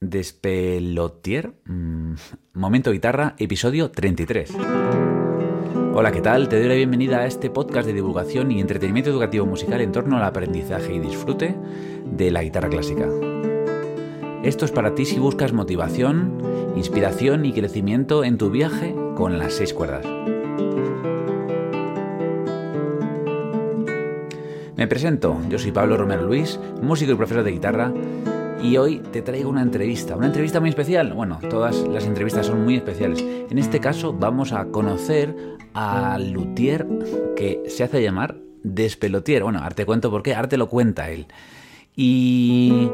Despelotier, mm, Momento Guitarra, episodio 33. Hola, ¿qué tal? Te doy la bienvenida a este podcast de divulgación y entretenimiento educativo musical en torno al aprendizaje y disfrute de la guitarra clásica. Esto es para ti si buscas motivación, inspiración y crecimiento en tu viaje con las seis cuerdas. Me presento, yo soy Pablo Romero Luis, músico y profesor de guitarra, y hoy te traigo una entrevista, una entrevista muy especial. Bueno, todas las entrevistas son muy especiales. En este caso vamos a conocer al luthier que se hace llamar Despelotier. Bueno, ahora te cuento por qué, ahora te lo cuenta él. Y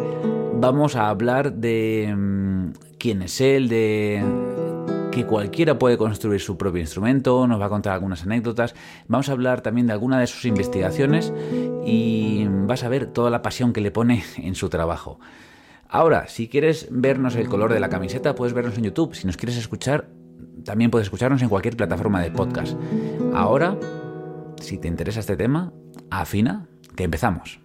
vamos a hablar de mm, quién es él, de que cualquiera puede construir su propio instrumento, nos va a contar algunas anécdotas, vamos a hablar también de alguna de sus investigaciones y vas a ver toda la pasión que le pone en su trabajo. Ahora, si quieres vernos el color de la camiseta, puedes vernos en YouTube. Si nos quieres escuchar, también puedes escucharnos en cualquier plataforma de podcast. Ahora, si te interesa este tema, afina, que empezamos.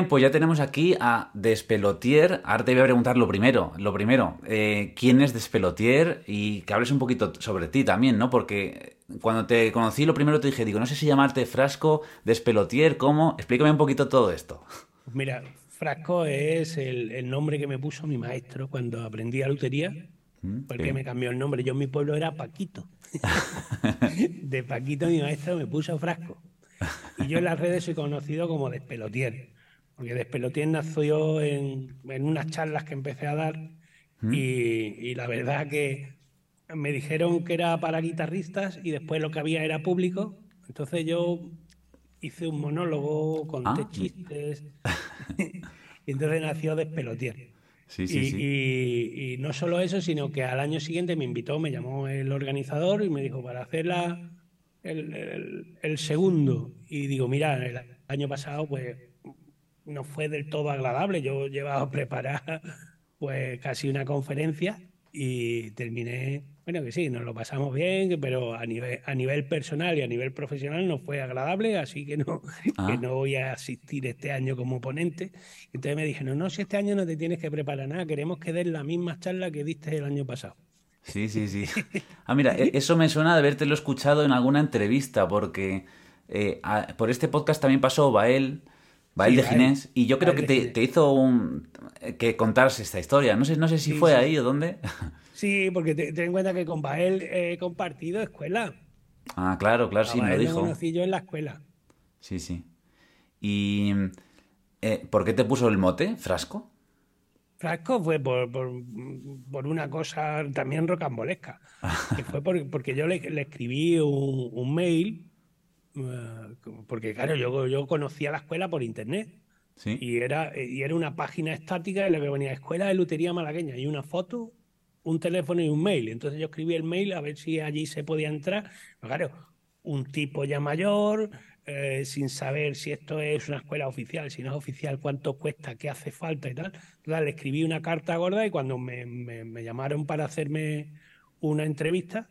Bien, pues ya tenemos aquí a Despelotier. Ahora te voy a preguntar lo primero. Lo primero, eh, ¿quién es Despelotier? Y que hables un poquito sobre ti también, ¿no? Porque cuando te conocí, lo primero te dije, digo, no sé si llamarte Frasco, Despelotier, ¿cómo? Explícame un poquito todo esto. Mira, Frasco es el, nombre que me puso mi maestro cuando aprendí a lutería, mm, porque me cambió el nombre. Yo en mi pueblo era Paquito. de Paquito mi maestro me puso Frasco. Y yo en las redes soy conocido como Despelotier porque Despelotier nació en, en unas charlas que empecé a dar ¿Mm? y, la verdad que me dijeron que era para guitarristas y después lo que había era público. Entonces yo hice un monólogo, conté ah. chistes y entonces nació Despelotier. Sí, sí, y, sí. Y, no solo eso, sino que al año siguiente me invitó, me llamó el organizador y me dijo, para hacer el, el, el, segundo. Y digo, mira, el año pasado pues no fue del todo agradable. Yo llevaba a preparar pues casi una conferencia y terminé, bueno que sí, nos lo pasamos bien, pero a nivel, a nivel personal y a nivel profesional no fue agradable, así que no, ah. no voy a asistir este año como ponente. Entonces me dijeron, no, si este año no te tienes que preparar nada, queremos que des la misma charla que diste el año pasado. Sí, sí, sí. Ah, mira, e-, eso me suena de habértelo escuchado en alguna entrevista, porque eh, por este podcast también pasó Bael, Bael de Ginés, y yo creo que te, hizo un, que contarse esta historia. No sé, no sé si fue ahí o dónde. Sí, porque ten en cuenta que con Bael he compartido escuela. Ah, claro, claro, sí, me lo dijo. Lo conocí yo en la escuela. Sí, sí. ¿Y eh, por qué te puso el mote, Frasco? Frasco fue por, una cosa también rocambolesca. que fue porque yo le, escribí un mail porque claro, yo, yo conocía la escuela por internet. Y, era, y era una página estática en la que venía Escuela de Lutería Malagueña y una foto, un teléfono y un mail. Entonces yo escribí el mail a ver si allí se podía entrar. claro, un tipo ya mayor, eh, sin saber si esto es una escuela oficial, si no es oficial, cuánto cuesta, qué hace falta y tal. Entonces le escribí una carta gorda y cuando me, me llamaron para hacerme una entrevista,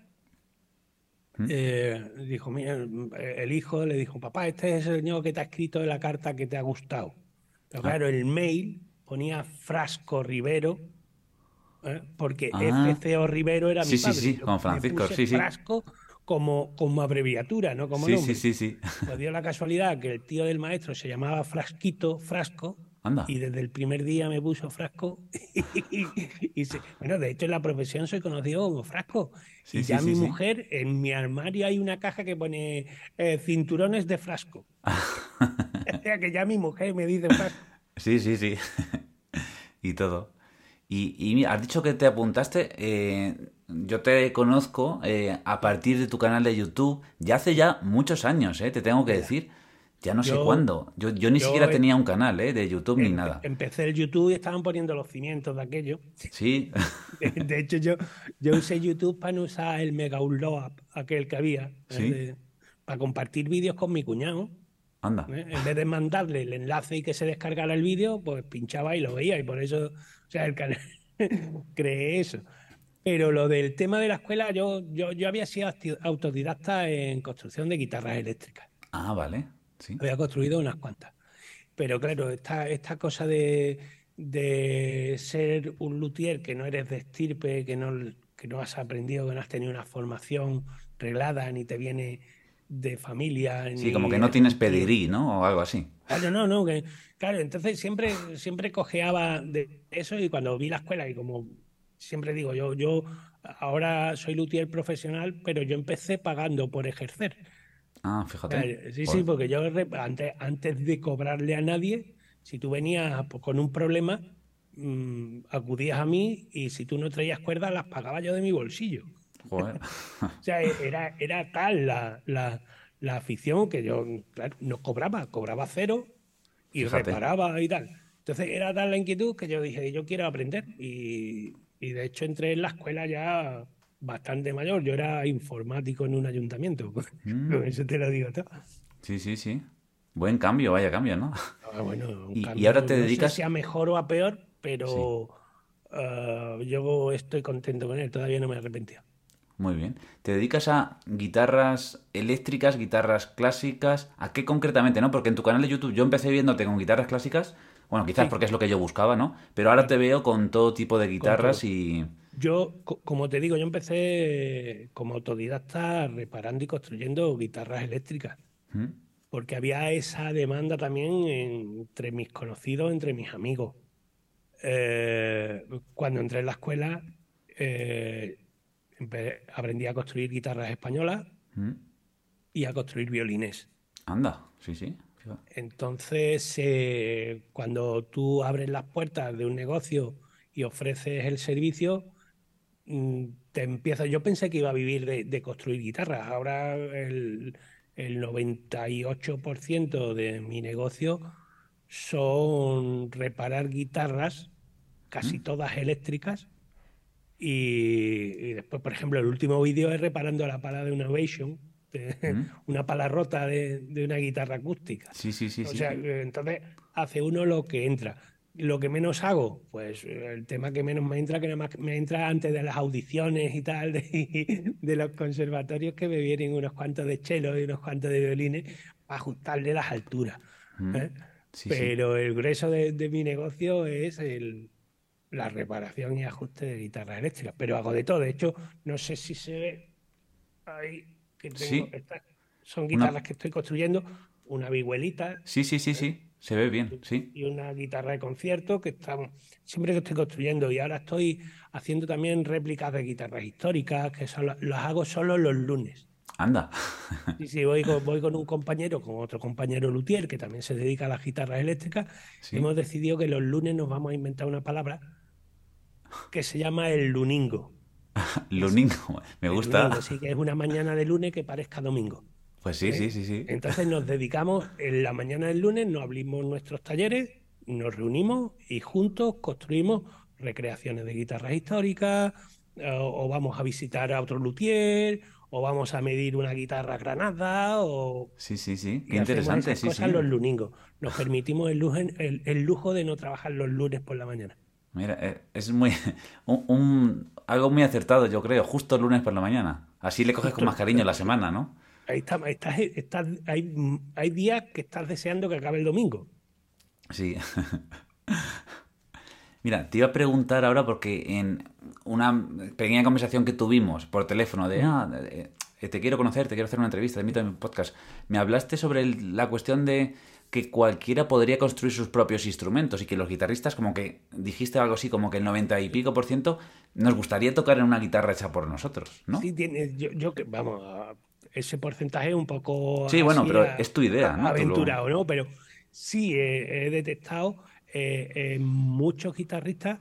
eh, dijo, mira, el hijo le dijo, papá, este es el señor que te ha escrito la carta que te ha gustado. Pero ah. claro, el mail ponía Frasco Rivero, ¿eh? porque ah. FCO Rivero era mi padre. Sí, sí, con Francisco, sí, sí. Frasco como, como abreviatura, no como nombre. Sí, sí, sí. Pues dio la casualidad que el tío del maestro se llamaba Frasquito, Frasco, y desde el primer día me puso frasco. y, bueno, de hecho en la profesión soy conocido como frasco. y ya mi mujer, en mi armario hay una caja que pone eh, cinturones de frasco. o sea que ya mi mujer me dice frasco. Sí, sí, sí. y todo. Y, has dicho que te apuntaste. Eh, yo te conozco eh, a partir de tu canal de YouTube ya hace ya muchos años, te tengo que decir. Ya no sé cuándo. Yo, yo ni siquiera tenía un canal ¿eh? de YouTube ni nada. Empecé el YouTube y estaban poniendo los cimientos de aquello. Sí. De, hecho, yo, yo usé YouTube para no usar el Mega Upload, aquel que había, para compartir vídeos con mi cuñado. Anda. ¿eh? En vez de mandarle el enlace y que se descargara el vídeo, pues pinchaba y lo veía. Y por eso, o sea, el canal cree eso. Pero lo del tema de la escuela, yo, yo, yo había sido autodidacta en construcción de guitarras eléctricas. Ah, vale. Sí. Había construido unas cuantas. Pero claro, esta, esta cosa de, de ser un luthier que no eres de estirpe, que no, que no has aprendido, que no has tenido una formación reglada, ni te viene de familia. Sí, como que no tienes pedigrí, ¿no? O algo así. Claro, no, no. Que, claro, entonces siempre, siempre cojeaba de eso y cuando vi la escuela y como siempre digo, yo, yo ahora soy luthier profesional, pero yo empecé pagando por ejercer. Ah, fíjate. Sí, sí, porque yo antes, antes de cobrarle a nadie, si tú venías pues, con un problema, mmm, acudías a mí y si tú no traías cuerdas, las pagaba yo de mi bolsillo. Joder. o sea, era, era tal la, la, la afición que yo claro, no cobraba, cobraba cero y Fíjate. reparaba y tal. Entonces era tal la inquietud que yo dije, yo quiero aprender. Y, y de hecho entré en la escuela ya bastante mayor. Yo era informático en un ayuntamiento. Mm. Eso te lo digo todo. Sí, sí, sí. Buen cambio, vaya cambio, ¿no? Ah, bueno, y, cambio, y, ahora te no dedicas. Sé si a mejor o a peor, pero sí. uh, yo estoy contento con él. Todavía no me he arrepentido. Muy bien. ¿Te dedicas a guitarras eléctricas, guitarras clásicas? ¿A qué concretamente, no? Porque en tu canal de YouTube yo empecé viéndote con guitarras clásicas. Bueno, quizás sí. porque es lo que yo buscaba, ¿no? Pero ahora te veo con todo tipo de guitarras y. Yo, como te digo, yo empecé como autodidacta reparando y construyendo guitarras eléctricas. ¿Mm? Porque había esa demanda también entre mis conocidos, entre mis amigos. Eh, cuando entré en la escuela, eh, aprendí a construir guitarras españolas ¿Mm? y a construir violines. Anda, sí, sí. Entonces, eh, cuando tú abres las puertas de un negocio y ofreces el servicio, te empieza. Yo pensé que iba a vivir de, de construir guitarras. Ahora el, el 98% de mi negocio son reparar guitarras, casi ¿Mm? todas eléctricas. Y, y, después, por ejemplo, el último vídeo es reparando la pala de una Ovation, de, ¿Mm? una pala rota de, de, una guitarra acústica. Sí, sí, sí. O sí. sea, entonces hace uno lo que entra. Lo que menos hago, pues el tema que menos me entra, que nada más me entra antes de las audiciones y tal, de, de los conservatorios, que me vienen unos cuantos de chelos y unos cuantos de violines para ajustarle las alturas. ¿eh? Sí, Pero sí. el grueso de, de, mi negocio es el, la reparación y ajuste de guitarras eléctricas. Pero hago de todo. De hecho, no sé si se ve ahí que tengo estas, son guitarras una... que estoy construyendo, una vihuelita. Sí, sí, sí, sí. Se ve bien, sí. Y una guitarra de concierto que estamos, siempre que estoy construyendo. Y ahora estoy haciendo también réplicas de guitarras históricas, que son, las hago solo los lunes. Anda. Sí, sí, voy con, voy con un compañero, con otro compañero luthier, que también se dedica a las guitarras eléctricas. Sí. Hemos decidido que los lunes nos vamos a inventar una palabra que se llama el luningo. luningo, me gusta. Luningo, sí, que es una mañana de lunes que parezca domingo. Pues sí, ¿Eh? sí, sí, sí. Entonces nos dedicamos en la mañana del lunes, nos abrimos nuestros talleres, nos reunimos y juntos construimos recreaciones de guitarras históricas, o, o vamos a visitar a otro luthier, o vamos a medir una guitarra granada, o... Sí, sí, sí, qué interesante. Esas sí, cosas sí. los luningos. Nos permitimos el lujo, el, el lujo de no trabajar los lunes por la mañana. Mira, eh, es muy un, un, algo muy acertado, yo creo, justo el lunes por la mañana. Así le coges con más cariño la semana, ¿no? Ahí está, estás, estás, hay, hay días que estás deseando que acabe el domingo. Sí. Mira, te iba a preguntar ahora porque en una pequeña conversación que tuvimos por teléfono de, ah, te quiero conocer, te quiero hacer una entrevista, te invito a mi podcast, me hablaste sobre el, la cuestión de que cualquiera podría construir sus propios instrumentos y que los guitarristas, como que dijiste algo así, como que el 90 y pico por ciento, nos gustaría tocar en una guitarra hecha por nosotros, ¿no? Sí, tiene, yo, yo que, vamos, ese porcentaje es un poco... Sí, bueno, pero a, es tu idea, ¿no? Aventurado, lo... ¿no? Pero sí, he, he detectado eh, muchos guitarristas,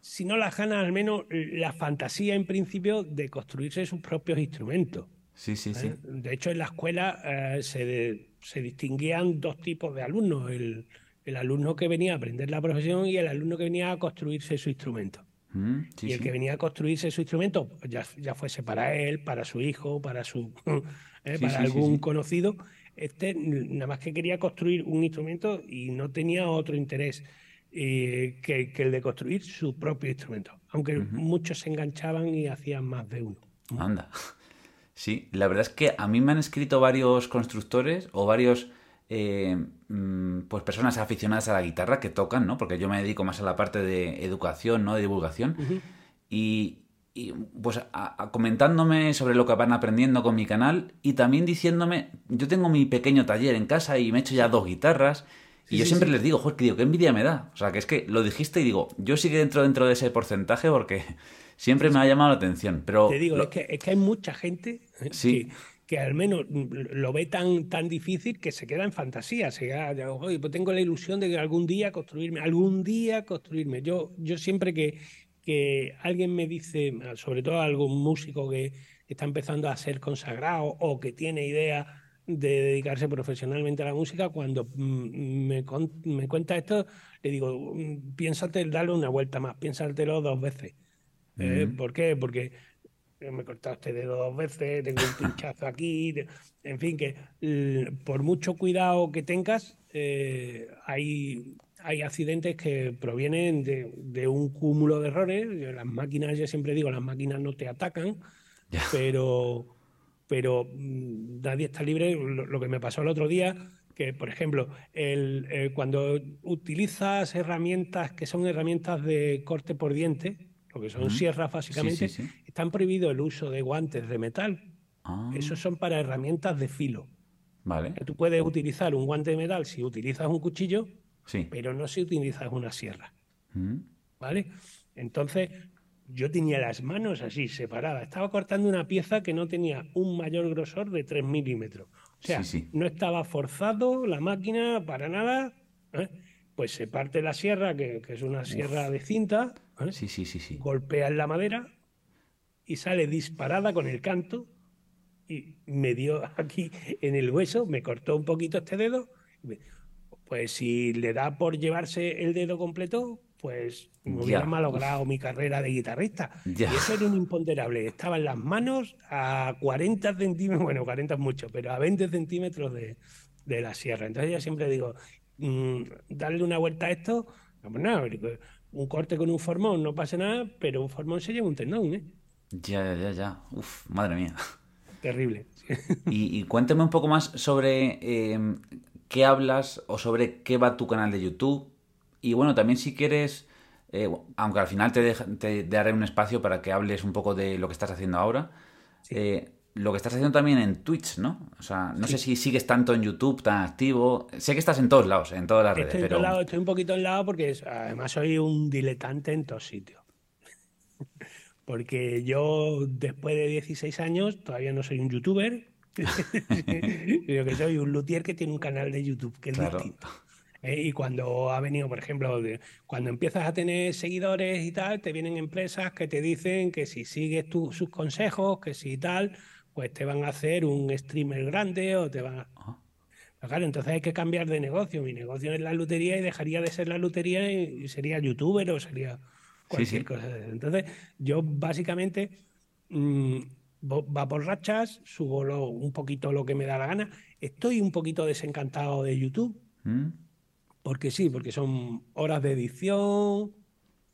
si no las ganan, al menos la fantasía en principio de construirse sus propios instrumentos. Sí, sí, sí. ¿Eh? De hecho, en la escuela eh, se, de, se, distinguían dos tipos de alumnos: el, el, alumno que venía a aprender la profesión y el alumno que venía a construirse su instrumento. Mm, sí, y el sí. que venía a construirse su instrumento, ya, ya fuese para él, para su hijo, para su eh, para algún conocido, Este nada más que quería construir un instrumento y no tenía otro interés eh, que, el de construir su propio instrumento, aunque muchos se enganchaban y hacían más de uno. Anda. Sí, la verdad es que a mí me han escrito varios constructores o varios eh, mm, pues personas aficionadas a la guitarra que tocan, ¿no? Porque yo me dedico más a la parte de educación, ¿no? De divulgación. y, pues comentándome sobre lo que van aprendiendo con mi canal y también diciéndome, yo tengo mi pequeño taller en casa y me he hecho ya dos guitarras y yo siempre les digo, joder, que digo, qué envidia me da. O sea, que es que lo dijiste y digo, yo sí que dentro dentro de ese porcentaje porque siempre me ha llamado la atención. Pero Te digo, es, que, es que hay mucha gente que, que, al menos lo ve tan, tan difícil que se queda en fantasía. Se queda, oye, pues tengo la ilusión de que algún día construirme, algún día construirme. Yo, yo siempre que, que alguien me dice, sobre todo algún músico que, que está empezando a ser consagrado o que tiene idea de dedicarse profesionalmente a la música, cuando mm, me, me cuenta esto, le digo, mm, piénsate, dale una vuelta más, piénsatelo dos veces. Eh, ¿Por qué? Porque me cortaste dedo dos veces, tengo un pinchazo aquí, en fin, que por mucho cuidado que tengas, eh, hay, hay accidentes que provienen de, de, un cúmulo de errores. Las máquinas, yo siempre digo, las máquinas no te atacan, pero pero mm, nadie está libre. Lo, que me pasó el otro día, que por ejemplo, el, eh, cuando utilizas herramientas que son herramientas de corte por diente, lo que son sierras básicamente, están prohibido el uso de guantes de metal. Ah. Esos son para herramientas de filo. Vale. Tú puedes utilizar un guante de metal si utilizas un cuchillo, pero no si utilizas una sierra. ¿Vale? Entonces, yo tenía las manos así, separadas. Estaba cortando una pieza que no tenía un mayor grosor de 3 milímetros. O sea, no estaba forzado la máquina para nada. ¿eh? Pues se parte la sierra, que, es una sierra de cinta. Sí, sí, sí, sí. Golpea en la madera y sale disparada con el canto. Y me dio aquí en el hueso, me cortó un poquito este dedo. Pues si le da por llevarse el dedo completo, pues me hubiera malogrado mi carrera de guitarrista. Y eso era un imponderable. Estaba en las manos a 40 centímetros, bueno, 40 es mucho, pero a 20 centímetros de, la sierra. Entonces yo siempre digo, mm, darle una vuelta a esto, pues nada, un corte con un formón no pasa nada, pero un formón se lleva un tendón, ¿eh? Ya, ya, ya. Uf, madre mía. Terrible. y, cuéntame un poco más sobre eh, qué hablas o sobre qué va tu canal de YouTube y bueno, también si quieres, eh, aunque al final te, te, daré un espacio para que hables un poco de lo que estás haciendo ahora, eh, lo que estás haciendo también en Twitch, ¿no? O sea, no sé si sigues tanto en YouTube, tan activo. Sé que estás en todos lados, en todas las redes. Estoy, pero... estoy un poquito en lado porque además soy un diletante en todos sitios. porque yo, después de 16 años, todavía no soy un youtuber. yo que soy un luthier que tiene un canal de YouTube, que es distinto. ¿eh? y cuando ha venido, por ejemplo, cuando empiezas a tener seguidores y tal, te vienen empresas que te dicen que si sigues sus consejos, que si tal, pues te van a hacer un streamer grande o te van a... claro, entonces hay que cambiar de negocio. Mi negocio es la lutería y dejaría de ser la lutería y, sería youtuber o sería cualquier cosa. Entonces, yo básicamente mm, va por rachas, subo un poquito lo que me da la gana. Estoy un poquito desencantado de YouTube. ¿Mm? Porque sí, porque son horas de edición.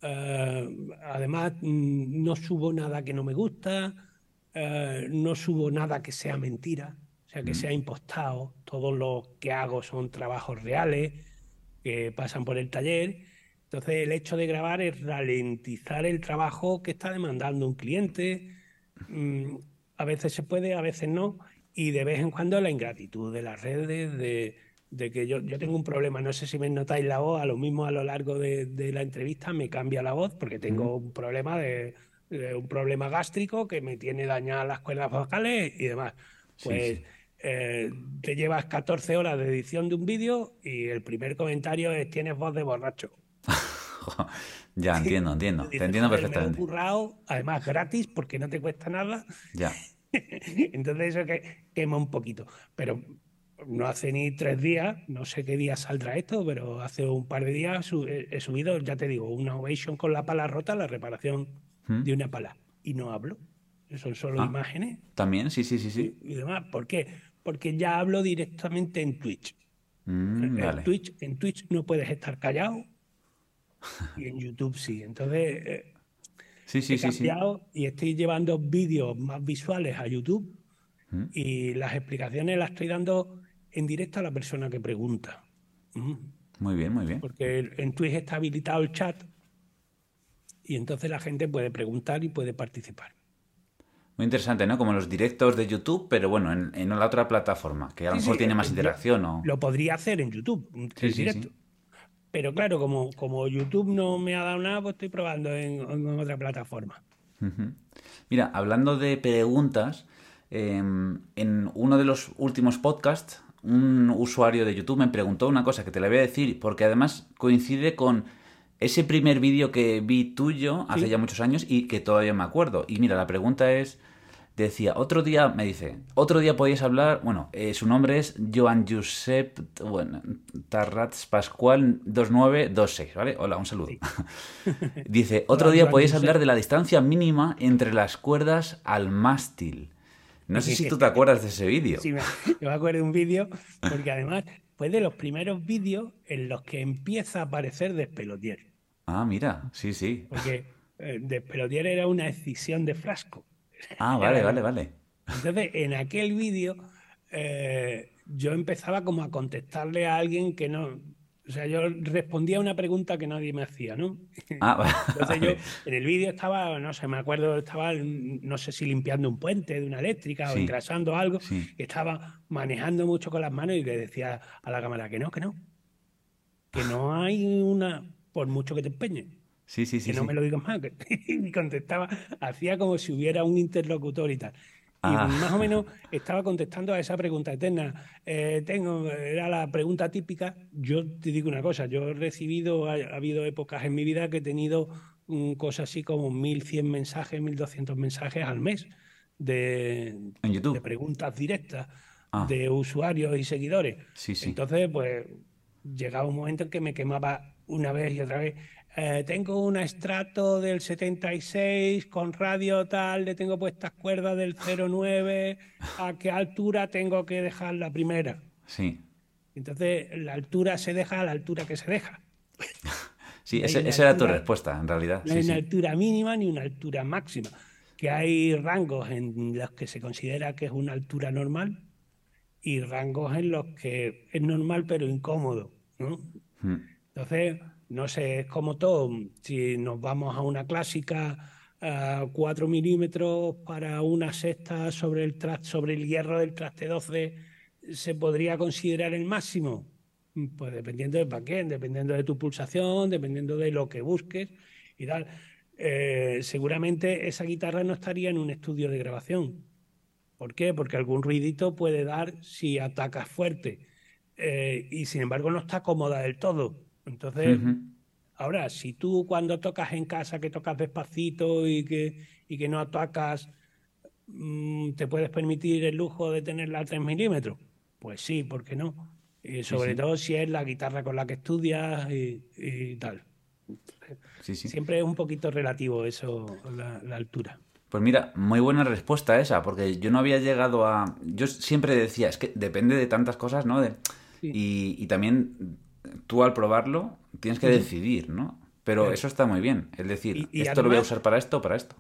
Eh, además, mm, no subo nada que no me gusta. Eh, no subo nada que sea mentira, o sea, que mm. sea impostado. Todo lo que hago son trabajos reales que pasan por el taller. Entonces, el hecho de grabar es ralentizar el trabajo que está demandando un cliente. Mm, a veces se puede, a veces no. Y de vez en cuando la ingratitud de las redes, de, de que yo, yo tengo un problema, no sé si me notáis la voz, a lo mismo a lo largo de, la entrevista me cambia la voz porque tengo un problema de, un problema gástrico que me tiene dañadas las cuerdas vocales y demás. Pues eh, te llevas 14 horas de edición de un vídeo y el primer comentario es tienes voz de borracho. ya, entiendo, entiendo. te entiendo perfectamente. Me he currado, además gratis porque no te cuesta nada. Ya. Entonces eso que quema un poquito. Pero no hace ni tres días, no sé qué día saldrá esto, pero hace un par de días he subido, ya te digo, una ovation con la pala rota, la reparación ¿Mm? de una pala. Y no hablo. Son solo ah, imágenes. También, sí, sí, sí, sí. Y, demás. ¿Por qué? porque ya hablo directamente en Twitch. Mm, en, Twitch en Twitch no puedes estar callado y en YouTube sí. Entonces, eh, sí, sí, he sí, cambiado y estoy llevando vídeos más visuales a YouTube Mm. y las explicaciones las estoy dando en directo a la persona que pregunta. Mm. Muy bien, muy bien. Porque en Twitch está habilitado el chat y entonces la gente puede preguntar y puede participar. Muy interesante, ¿no? Como los directos de YouTube, pero bueno, en, en la otra plataforma, que a lo Sí, mejor sí, tiene eh, más interacción o... Lo podría hacer en YouTube, en Sí, sí, directo. sí. Pero claro, como, como YouTube no me ha dado nada, pues estoy probando en, en otra plataforma. Mira, hablando de preguntas, eh, en uno de los últimos podcasts, un usuario de YouTube me preguntó una cosa que te la voy a decir, porque además coincide con ese primer vídeo que vi tuyo hace Sí. ya muchos años y que todavía me acuerdo. Y mira, la pregunta es, decía, otro día, me dice, otro día podéis hablar, bueno, eh, su nombre es Joan Josep, bueno, Tarrats Pascual 2926, ¿vale? Hola, un saludo. Sí. Dice, otro Hola, día Joan podéis Josep. hablar de la distancia mínima entre las cuerdas al mástil. No sé si tú te acuerdas de ese vídeo. Sí, me, yo me acuerdo de un vídeo, porque además fue de los primeros vídeos en los que empieza a aparecer Despelotier. Ah, mira, sí, sí. Porque eh, Despelotier era una escisión de frasco. Ah, vale, vale, vale. Entonces, en aquel vídeo, eh, yo empezaba como a contestarle a alguien que no. O sea, yo respondía a una pregunta que nadie me hacía, ¿no? Ah, Entonces yo en el vídeo estaba, no sé, me acuerdo, estaba, no sé si limpiando un puente de una eléctrica o engrasando algo, Sí. y estaba manejando mucho con las manos y le decía a la cámara que no, que no, que no hay una, por mucho que te empeñes, Sí, sí, sí. que no sí. me lo digas más. que- Y contestaba, hacía como si hubiera un interlocutor y tal. Y Ah. más o menos estaba contestando a esa pregunta eterna. Eh, tengo, era la pregunta típica. Yo te digo una cosa, yo he recibido, ha, ha habido épocas en mi vida que he tenido mm, cosas así como 1.100 mensajes, 1.200 mensajes al mes de, En de YouTube. preguntas directas Ah. de usuarios y seguidores. Sí, sí. Entonces, pues llegaba un momento en que me quemaba una vez y otra vez. Eh, tengo un estrato del 76 con radio tal, le tengo puestas cuerdas del 09, ¿a qué altura tengo que dejar la primera? Sí. Entonces, la altura se deja a la altura que se deja. Sí, ese- esa era tu altura- respuesta, en realidad. No Sí, hay una sí. altura mínima ni una altura máxima. Que hay rangos en los que se considera que es una altura normal y rangos en los que es normal pero incómodo. ¿no? Mm. Entonces, no sé, es como todo. Si nos vamos a una clásica a 4 milímetros para una sexta sobre el, sobre el hierro del traste 12, ¿se podría considerar el máximo? Pues dependiendo de para qué, dependiendo de tu pulsación, dependiendo de lo que busques y tal. Eh, seguramente esa guitarra no estaría en un estudio de grabación. ¿Por qué? Porque algún ruidito puede dar si atacas fuerte. Eh, y sin embargo no está cómoda del todo. Entonces, ahora, si tú cuando tocas en casa, que tocas despacito y que, y que no atacas, mm, te puedes permitir el lujo de tenerla a 3 milímetros, pues sí, ¿por qué no? Y sobre sí. todo si es la guitarra con la que estudias y, y tal. Sí, sí. Siempre es un poquito relativo eso, la, la altura. Pues mira, muy buena respuesta esa, porque yo no había llegado a... Yo siempre decía, es que depende de tantas cosas, ¿no? De... Sí. Y, y también tú al probarlo tienes que decidir, ¿no? Pero eso está muy bien, es decir, Y- y esto lo voy a usar para esto, para esto.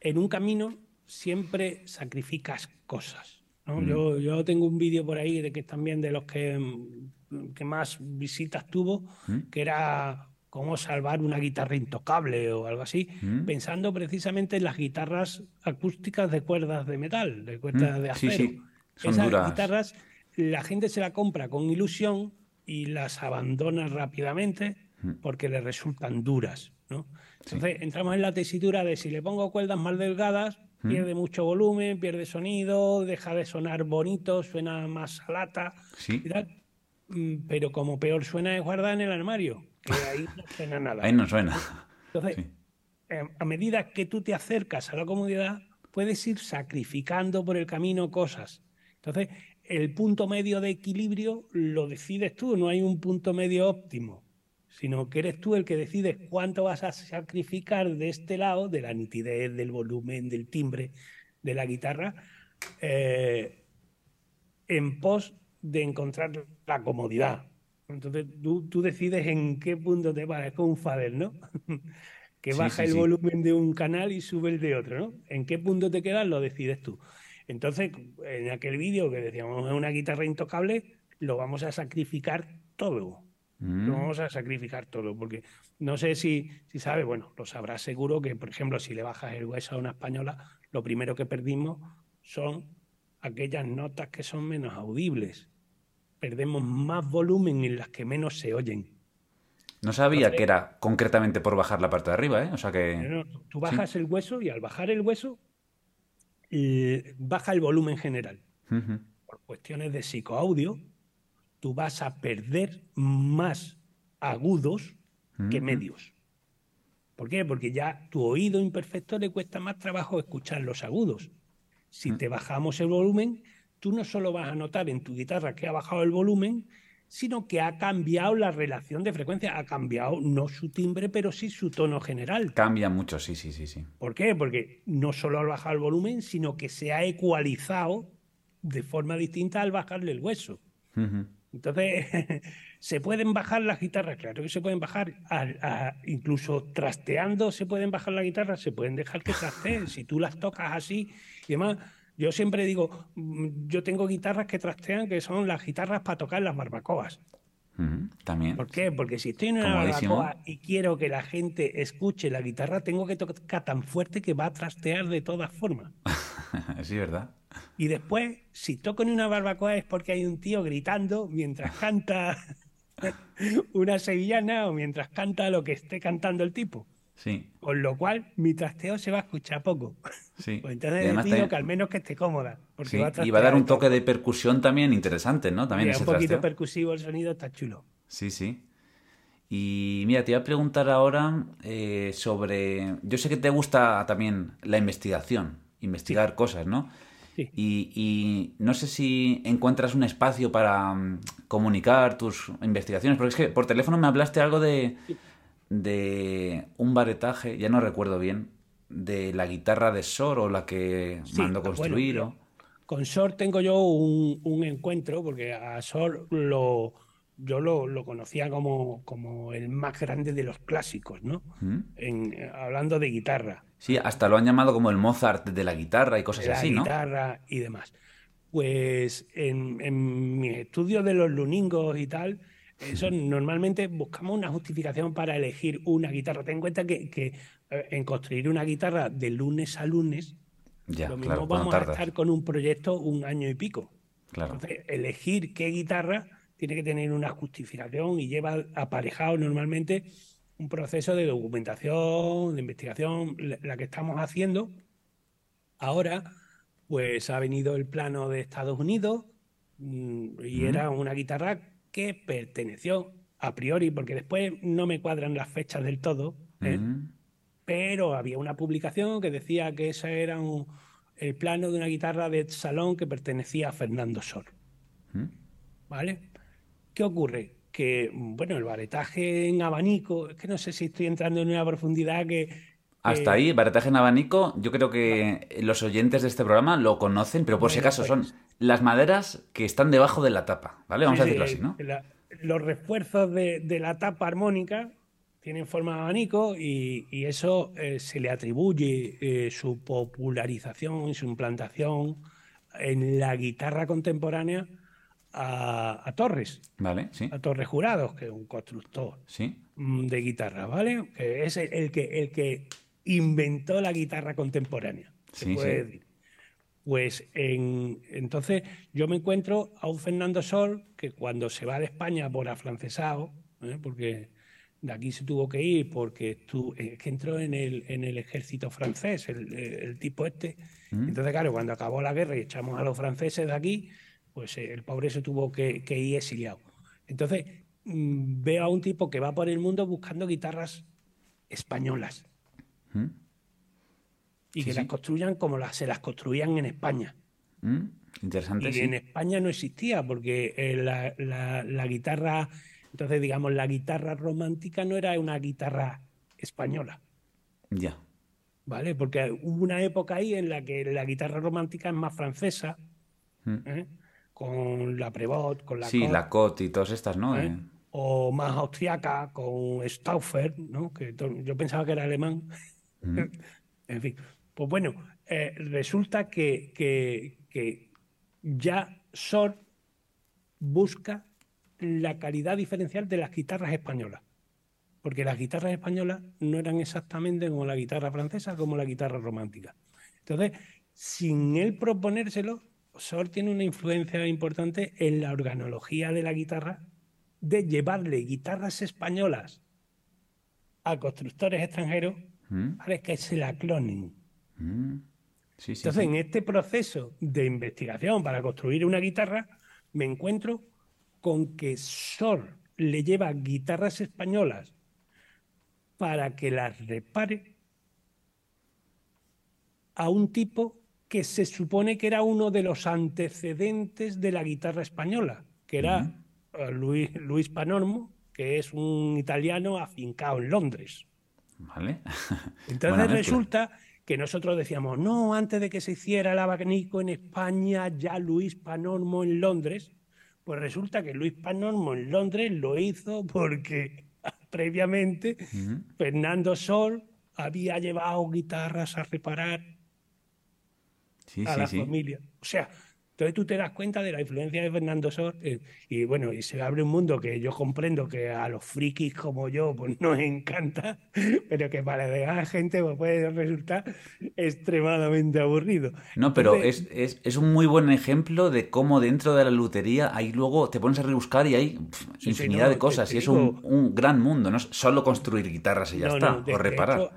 en un camino siempre sacrificas cosas. ¿no? Mm. Yo, yo tengo un vídeo por ahí de que también de los que, mm, que más visitas tuvo, Mm. que era cómo salvar una guitarra intocable o algo así, Mm. pensando precisamente en las guitarras acústicas de cuerdas de metal, de cuerdas de sí, acero. sí, son Esas duras. guitarras la gente se la compra con ilusión y las abandona rápidamente Mm. porque le resultan duras. ¿no? Entonces entramos en la tesitura de si le pongo cuerdas más delgadas, Mm. pierde mucho volumen, pierde sonido, deja de sonar bonito, suena más a lata Sí, y tal. Mm, Pero como peor suena es guardada en el armario, que ahí no suena nada. ahí no suena. Entonces, Sí. eh, a medida que tú te acercas a la comodidad, puedes ir sacrificando por el camino cosas. Entonces, el punto medio de equilibrio lo decides tú, no hay un punto medio óptimo, sino que eres tú el que decides cuánto vas a sacrificar de este lado, de la nitidez, del volumen, del timbre de la guitarra, eh, en pos de encontrar la comodidad. Entonces tú, decides en qué punto te paras, es como un fader, ¿no? que baja el volumen de un canal y sube el de otro, ¿no? ¿En qué punto te quedas? Lo decides tú. Entonces, en aquel vídeo que decíamos es una guitarra intocable, lo vamos a sacrificar todo. Lo mm. vamos a sacrificar todo, porque no sé si, si sabes, bueno, lo sabrás seguro que, por ejemplo, si le bajas el hueso a una española, lo primero que perdimos son aquellas notas que son menos audibles. Perdemos más volumen en las que menos se oyen. No sabía que era concretamente por bajar la parte de arriba, ¿eh? O sea que. tú bajas el hueso y al bajar el hueso eh, baja el volumen general. Por cuestiones de psicoaudio, tú vas a perder más agudos que medios. ¿Por qué? Porque ya tu oído imperfecto le cuesta más trabajo escuchar los agudos. Si te bajamos el volumen, tú no solo vas a notar en tu guitarra que ha bajado el volumen, sino que ha cambiado la relación de frecuencia, ha cambiado no su timbre, pero sí su tono general. Cambia mucho, sí, sí, sí, sí. ¿Por qué? Porque no solo ha bajado el volumen, sino que se ha ecualizado de forma distinta al bajarle el hueso. Entonces, ¿se pueden bajar las guitarras? Claro que se pueden bajar. incluso trasteando se pueden bajar las guitarras, se pueden dejar que trasteen. si tú las tocas así y demás, yo siempre digo, mm, yo tengo guitarras que trastean que son las guitarras para tocar las barbacoas. también. ¿Por qué? Porque si estoy en una barbacoa y quiero que la gente escuche la guitarra, tengo que tocar tan fuerte que va a trastear de todas formas. sí, ¿verdad? Y después, si toco en una barbacoa es porque hay un tío gritando mientras canta una sevillana o mientras canta lo que esté cantando el tipo. Sí. Con lo cual, mi trasteo se va a escuchar poco. Sí. Pues entonces digo que al menos que esté cómoda. Porque y va a dar un toque de percusión también interesante, ¿no? También un poquito percusivo el sonido, está chulo. Sí, sí. Y mira, te iba a preguntar ahora eh, sobre. Yo sé que te gusta también la investigación, investigar cosas, ¿no? Sí. Y, y, no sé si encuentras un espacio para mm, comunicar tus investigaciones, porque es que por teléfono me hablaste algo de de un baretaje, ya no recuerdo bien, de la guitarra de Sor o la que mandó construir. Con Sor tengo yo un, encuentro, porque a Sor lo, yo lo, conocía como, como, el más grande de los clásicos, ¿no? ¿Mm? En, hablando de guitarra. Sí, hasta lo han llamado como el Mozart de la guitarra y cosas así, ¿no? guitarra y demás. Pues en, en mis estudios de los luningos y tal, eso normalmente buscamos una justificación para elegir una guitarra. Ten en cuenta que, eh, en construir una guitarra de lunes a lunes, lo mismo vamos a estar con un proyecto un año y pico. Entonces, elegir qué guitarra tiene que tener una justificación y lleva aparejado normalmente un proceso de documentación, de investigación, la que estamos haciendo. Ahora, pues ha venido el plano de Estados Unidos mm, y era una guitarra que perteneció a priori, porque después no me cuadran las fechas del todo, ¿eh? pero había una publicación que decía que ese era el plano de una guitarra de salón que pertenecía a Fernando Sor. ¿Vale? ¿Qué ocurre? Que, bueno, el baretaje en abanico, es que no sé si estoy entrando en una profundidad que, hasta ahí, baretaje en abanico, yo creo que los oyentes de este programa lo conocen, pero por si acaso son pues, las maderas que están debajo de la tapa, ¿vale? Vamos a decirlo así, ¿no? los refuerzos de, la tapa armónica tienen forma de abanico y, eso eh, se le atribuye eh, su popularización y su implantación en la guitarra contemporánea a, Torres. Vale, sí. A Torres Jurados, que es un constructor ¿Sí? Mm, de guitarra, ¿vale? Que es el, que, el que inventó la guitarra contemporánea. Se puede decir. Pues en, entonces yo me encuentro a un Fernando Sol que cuando se va de España por afrancesado, ¿eh? porque de aquí se tuvo que ir porque que entró en el, en el ejército francés, el, tipo este. Mm. Entonces, claro, cuando acabó la guerra y echamos a los franceses de aquí, pues eh, el pobre se tuvo que, ir exiliado. Entonces, mm, veo a un tipo que va por el mundo buscando guitarras españolas. Mm y que las construyan como las, se las construían en España. Mm, interesante. Y en España no existía, porque eh, la, guitarra, entonces digamos, la guitarra romántica no era una guitarra española. Ya. ¿Vale? Porque hubo una época ahí en la que la guitarra romántica es más francesa, mm. ¿eh? con la Prebot, con la Sí, Cot, la COT y todas estas, ¿no? ¿eh? O más austriaca con Stauffer, ¿no? que yo pensaba que era alemán. en fin, pues bueno, eh, resulta que, que- que ya Sor busca la calidad diferencial de las guitarras españolas. Porque las guitarras españolas no eran exactamente como la guitarra francesa, como la guitarra romántica. Entonces, sin él proponérselo, Sor tiene una influencia importante en la organología de la guitarra, de llevarle guitarras españolas a constructores extranjeros ¿Mm? para que se la clonen. ¿Mm? Sí, sí, Entonces, sí. en este proceso de investigación para construir una guitarra, me encuentro con que Sor le lleva guitarras españolas para que las repare a un tipo que se supone que era uno de los antecedentes de la guitarra española, que era eh, Luis, Luis Panormo, que es un italiano afincado en Londres. Vale. Entonces resulta que nosotros decíamos, no, antes de que se hiciera el abanico en España, ya Luis Panormo en Londres. Pues resulta que Luis Panormo en Londres lo hizo porque previamente. Fernando Sol había llevado guitarras a reparar Sí, a sí, la sí. familia. O sea, entonces tú te das cuenta de la influencia de Fernando Sor eh, y bueno, y se abre un mundo que yo comprendo que a los frikis como yo pues nos encanta, pero que para la gente pues, puede resultar extremadamente aburrido. No, pero Entonces, es, es, es un muy buen ejemplo de cómo dentro de la lutería ahí luego te pones a rebuscar y hay infinidad no, de cosas te y es un, un gran mundo, no es solo construir guitarras y ya no, está, no, de- o reparar. hecho,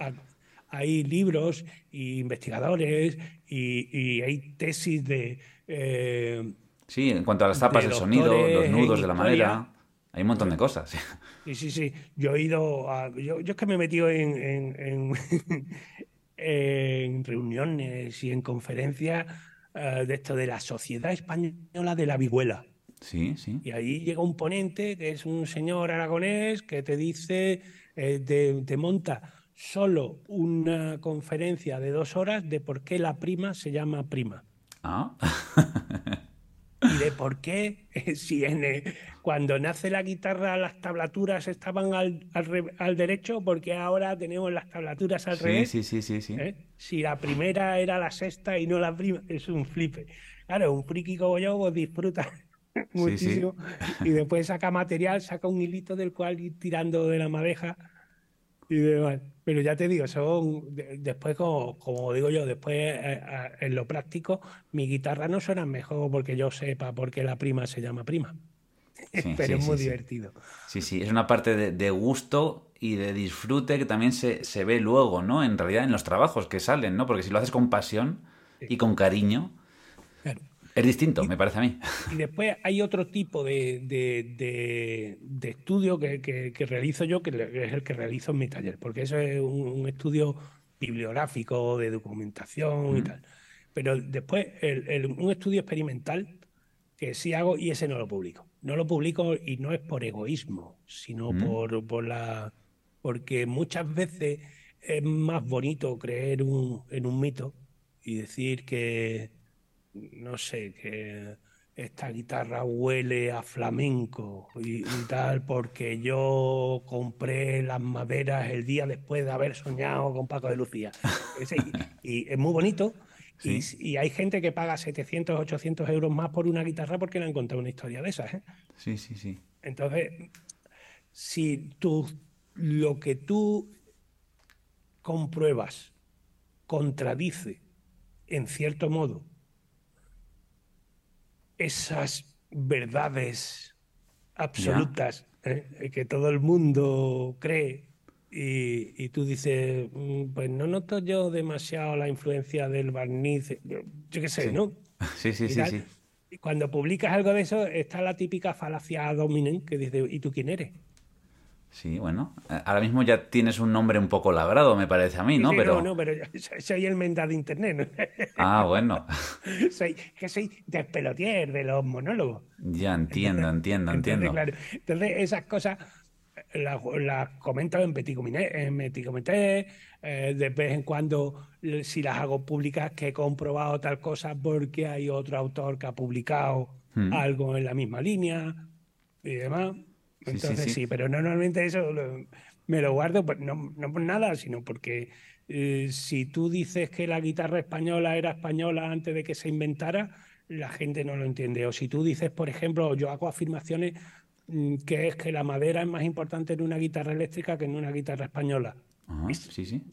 hay libros y investigadores y, y hay tesis de... eh, Sí, en cuanto a las tapas, el sonido, los nudos de la madera, hay un montón de cosas. Sí, sí, sí. Yo he ido a. Yo, yo es que me he metido en, en, en- en reuniones y en conferencias eh, de esto de la Sociedad Española de la Vihuela. Sí, sí. Y ahí llega un ponente que es un señor aragonés que te dice, eh, te, te monta solo una conferencia de dos horas de por qué la prima se llama prima. Ah, y de por qué, si en, cuando nace la guitarra las tablaturas estaban al, al re- al derecho, porque ahora tenemos las tablaturas al sí, revés. sí, sí, sí, sí. ¿eh? Si la primera era la sexta y no la prima, es un flipe. Claro, un friki como yo pues, disfruta muchísimo y después saca material, saca un hilito del cual ir tirando de la madeja y demás. Pero ya te digo, son de- después, como, como digo yo, después eh, en lo práctico, mi guitarra no suena mejor porque yo sepa por qué la prima se llama prima. Sí, Pero sí, es muy sí, divertido. Sí, sí, es una parte de, de gusto y de disfrute que también se, se ve luego, ¿no? En realidad en los trabajos que salen, ¿no? Porque si lo haces con pasión y con cariño. Es distinto, me parece a mí. Y después hay otro tipo de, de- de- de estudio que, que- que realizo yo, que es el que realizo en mi taller, porque eso es un, un estudio bibliográfico, de documentación y tal. Pero después el- el- un estudio experimental que sí hago y ese no lo publico. No lo publico y no es por egoísmo, sino por, por la... Porque muchas veces es más bonito creer un- en un mito y decir que, no sé, que esta guitarra huele a flamenco y, y tal, porque yo compré las maderas el día después de haber soñado con Paco de Lucía. Ese- y, y es muy bonito. Y, y hay gente que paga 700, 800 euros más por una guitarra porque le han contado una historia de esas. ¿eh? Sí, sí, sí. Entonces, si tú, lo que tú compruebas contradice, en cierto modo, esas verdades absolutas ¿eh? que todo el mundo cree y, y tú dices, "Mm, pues no noto yo demasiado la influencia del barniz, yo qué sé, Sí. ¿no? Sí, sí, Y sí, tal. sí. Y cuando publicas algo de eso, está la típica falacia dominen que dice, ¿y tú quién eres? Sí, bueno. Ahora mismo ya tienes un nombre un poco labrado, me parece a mí, ¿no? Sí, Pero... no, no, pero yo soy, el de internet. ¿no? Ah, bueno. soy, que soy despelotier de los monólogos. Ya entiendo, entiendo, Entonces, entiendo. claro, entonces esas cosas las, las comento en Petit Comité, en Petit Comité, eh, de vez en cuando, si las hago públicas, que he comprobado tal cosa porque hay otro autor que ha publicado mm. algo en la misma línea y demás. Entonces sí, pero normalmente eso me lo guardo, pues no, no por nada, sino porque eh, si tú dices que la guitarra española era española antes de que se inventara, la gente no lo entiende. O si tú dices, por ejemplo, yo hago afirmaciones mm, que es que la madera es más importante en una guitarra eléctrica que en una guitarra española. sí, sí.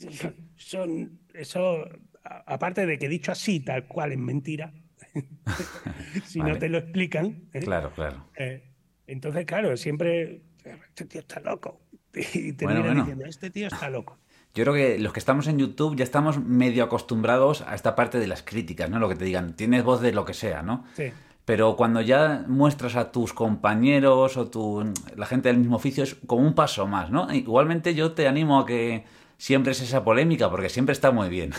Son, eso, aparte de que dicho así, tal cual es mentira, si no te lo explican. ¿eh? Claro, claro. Eh, entonces, claro, siempre, este tío está loco. Y te bueno, diciendo, este tío está loco. Yo creo que los que estamos en YouTube ya estamos medio acostumbrados a esta parte de las críticas, ¿no? Lo que te digan, tienes voz de lo que sea, ¿no? Sí. Pero cuando ya muestras a tus compañeros o tu, la gente del mismo oficio es como un paso más, ¿no? Igualmente yo te animo a que siempre es esa polémica porque siempre está muy bien.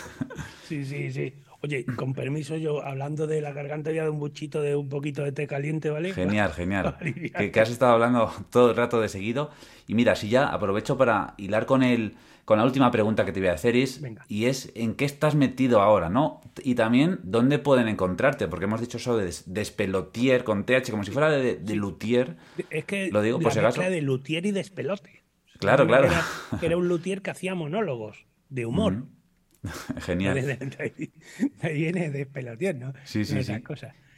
Sí, sí, sí. Oye, con permiso, yo hablando de la garganta ya de un buchito de un poquito de té caliente, ¿vale? Genial, genial. Que, que, has estado hablando todo el rato de seguido. Y mira, si ya aprovecho para hilar con el, con la última pregunta que te voy a hacer es, y es ¿en qué estás metido ahora, no? Y también, ¿dónde pueden encontrarte? Porque hemos dicho eso de despelotier con TH, como si fuera de, de luthier. Es que lo digo por si acaso. de luthier y despelote. Claro, claro. Era, un luthier que hacía monólogos de humor. Genial. De, ahí viene despelotier, ¿no? Sí, sí, sí.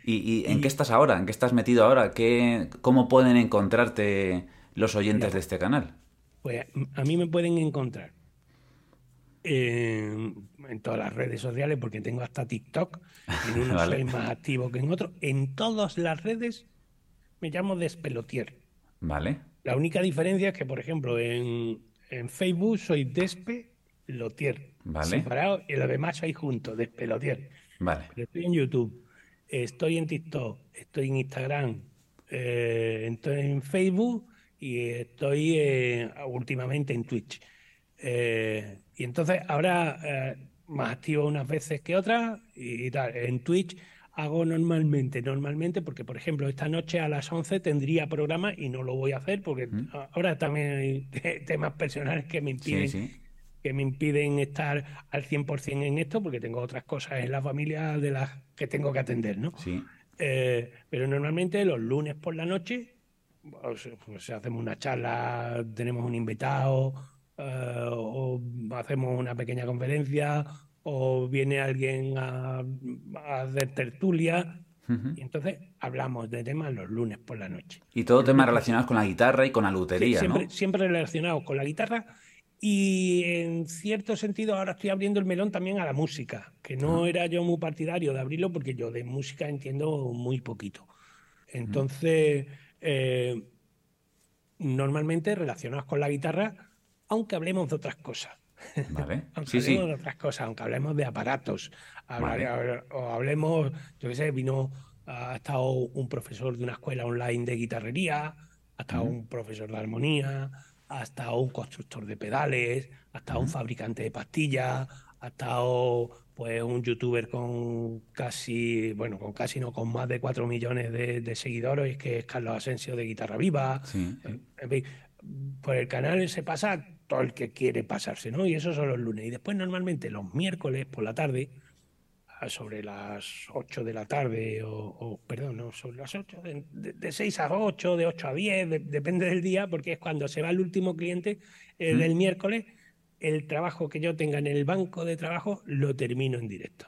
¿Y, en qué estás ahora? ¿En qué estás metido ahora? ¿Qué, ¿Cómo pueden encontrarte los oyentes de este canal? Pues a mí me pueden encontrar en, todas las redes sociales, porque tengo hasta TikTok. En uno soy más activo que en otro. En todas las redes me llamo Despelotier. Vale. La única diferencia es que, por ejemplo, en, Facebook soy Despe Lotier. Vale. Separado y lo demás soy junto, Despelotier. Vale. estoy en YouTube, estoy en TikTok, estoy en Instagram, eh, estoy en Facebook y estoy eh, últimamente en Twitch. Eh, y entonces ahora eh, más activo unas veces que otras y, tal. En Twitch hago normalmente, normalmente, porque por ejemplo esta noche a las 11 tendría programa y no lo voy a hacer porque ahora también hay temas personales que me impiden. Que me impiden estar al 100% en esto porque tengo otras cosas en la familia de las que tengo que atender, ¿no? Sí. Eh, pero normalmente los lunes por la noche pues, pues hacemos una charla, tenemos un invitado eh, o hacemos una pequeña conferencia o viene alguien a, hacer tertulia. Y entonces hablamos de temas los lunes por la noche. Y todo temas relacionados con la guitarra y con la lutería, siempre, ¿no? Siempre relacionados con la guitarra y en cierto sentido ahora estoy abriendo el melón también a la música, que no era yo muy partidario de abrirlo porque yo de música entiendo muy poquito. Entonces, eh, normalmente relacionados con la guitarra, aunque hablemos de otras cosas. Vale. aunque hablemos de otras cosas, aunque hablemos de aparatos, o hablemos, yo qué sé, vino, ha estado un profesor de una escuela online de guitarrería, ha estado un profesor de armonía, ha estado un constructor de pedales, ha estado un fabricante de pastillas, ha estado pues un youtuber con casi, bueno, con casi no, con más de 4 millones de, seguidores, que es Carlos Asensio de Guitarra Viva. En fin, por el canal se pasa todo el que quiere pasarse, ¿no? Y eso son los lunes. Y después normalmente los miércoles por la tarde, sobre las 8 de la tarde, o, perdón, no, sobre las 8, de, 6 a 8, de 8 a 10, depende del día, porque es cuando se va el último cliente eh, del miércoles, el trabajo que yo tenga en el banco de trabajo lo termino en directo.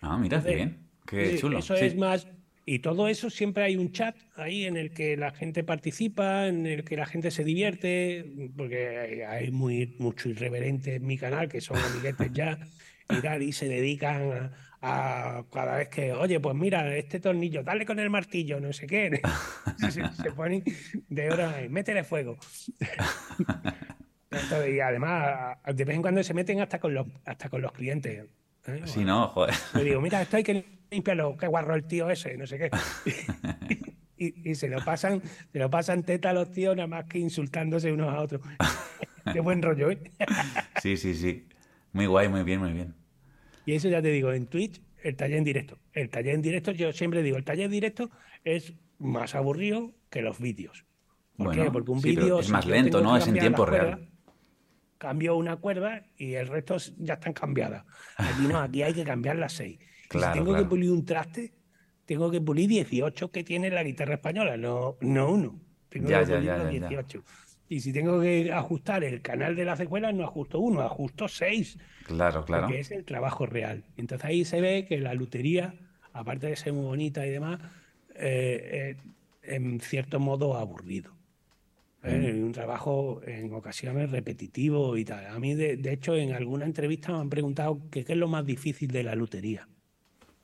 Ah, mira, bien, qué chulo. Eso es más y todo eso siempre hay un chat ahí en el que la gente participa, en el que la gente se divierte, porque hay muy, mucho irreverente en mi canal, que son amiguetes ya, y tal, y se dedican a, cada vez que, oye, pues mira, este tornillo, dale con el martillo, no sé qué. se, ponen de hora, métele fuego. y además, de vez en cuando se meten hasta con los, hasta con los clientes. ¿eh? Sí, no, joder. Le digo, mira, esto hay que límpialo, qué guarro el tío ese, no sé qué. y, se lo pasan, se lo pasan teta a los tíos nada más que insultándose unos a otros. qué buen rollo, ¿eh? sí, sí, sí. Muy guay, muy bien, muy bien. Y eso ya te digo, en Twitch, el taller en directo. El taller en directo, yo siempre digo, el taller en directo es más aburrido que los vídeos. ¿Por qué? Porque un vídeo... Es más lento, ¿no? Es en tiempo real. cambio una cuerda y el resto ya están cambiadas. Aquí no, aquí hay que cambiar las seis si tengo que pulir un traste, tengo que pulir 18 que tiene la guitarra española, no, no uno. Tengo Ya, que pulir ya, los ya, ya. 18. Y si tengo que ajustar el canal de las secuelas, no ajusto uno, ajusto seis, Claro, claro. porque es el trabajo real. Entonces ahí se ve que la lutería, aparte de ser muy bonita y demás, eh, eh, en cierto modo aburrido. ¿eh? Un trabajo en ocasiones repetitivo y tal. A mí, de, de hecho, en alguna entrevista me han preguntado que qué es lo más difícil de la lutería.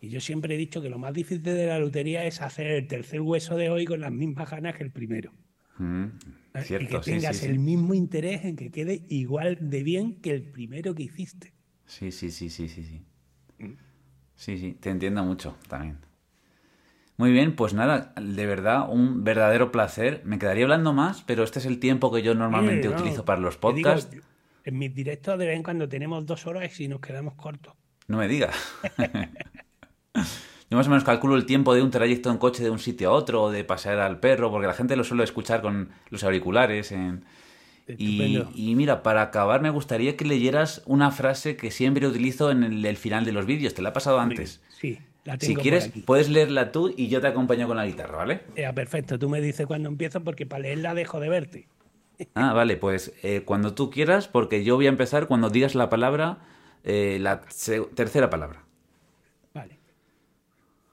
Y yo siempre he dicho que lo más difícil de la lutería es hacer el tercer hueso de hoy con las mismas ganas que el primero. Mm, ¿eh? cierto, y que tengas sí, sí. el mismo interés en que quede igual de bien que el primero que hiciste. Sí, sí, sí, sí, sí, sí. Mm. Sí, sí, te entiendo mucho también. Muy bien, pues nada, de verdad, un verdadero placer. Me quedaría hablando más, pero este es el tiempo que yo normalmente no, utilizo para los digo, podcasts. en mis directos de vez en cuando tenemos dos horas y nos quedamos cortos. No me digas. Yo más o menos calculo el tiempo de un trayecto en coche de un sitio a otro o de pasear al perro, porque la gente lo suele escuchar con los auriculares. en- Y, mira, para acabar me gustaría que leyeras una frase que siempre utilizo en el, el final de los vídeos. ¿Te la ha pasado antes? Sí, la tengo Si por quieres, aquí. puedes leerla tú y yo te acompaño con la guitarra, ¿vale? Ya, perfecto. Tú me dices cuando empiezo porque para leerla dejo de verte. Ah, vale, pues eh, cuando tú quieras, porque yo voy a empezar cuando digas la palabra, eh, la tercera palabra.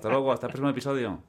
Hasta luego, hasta el próximo episodio.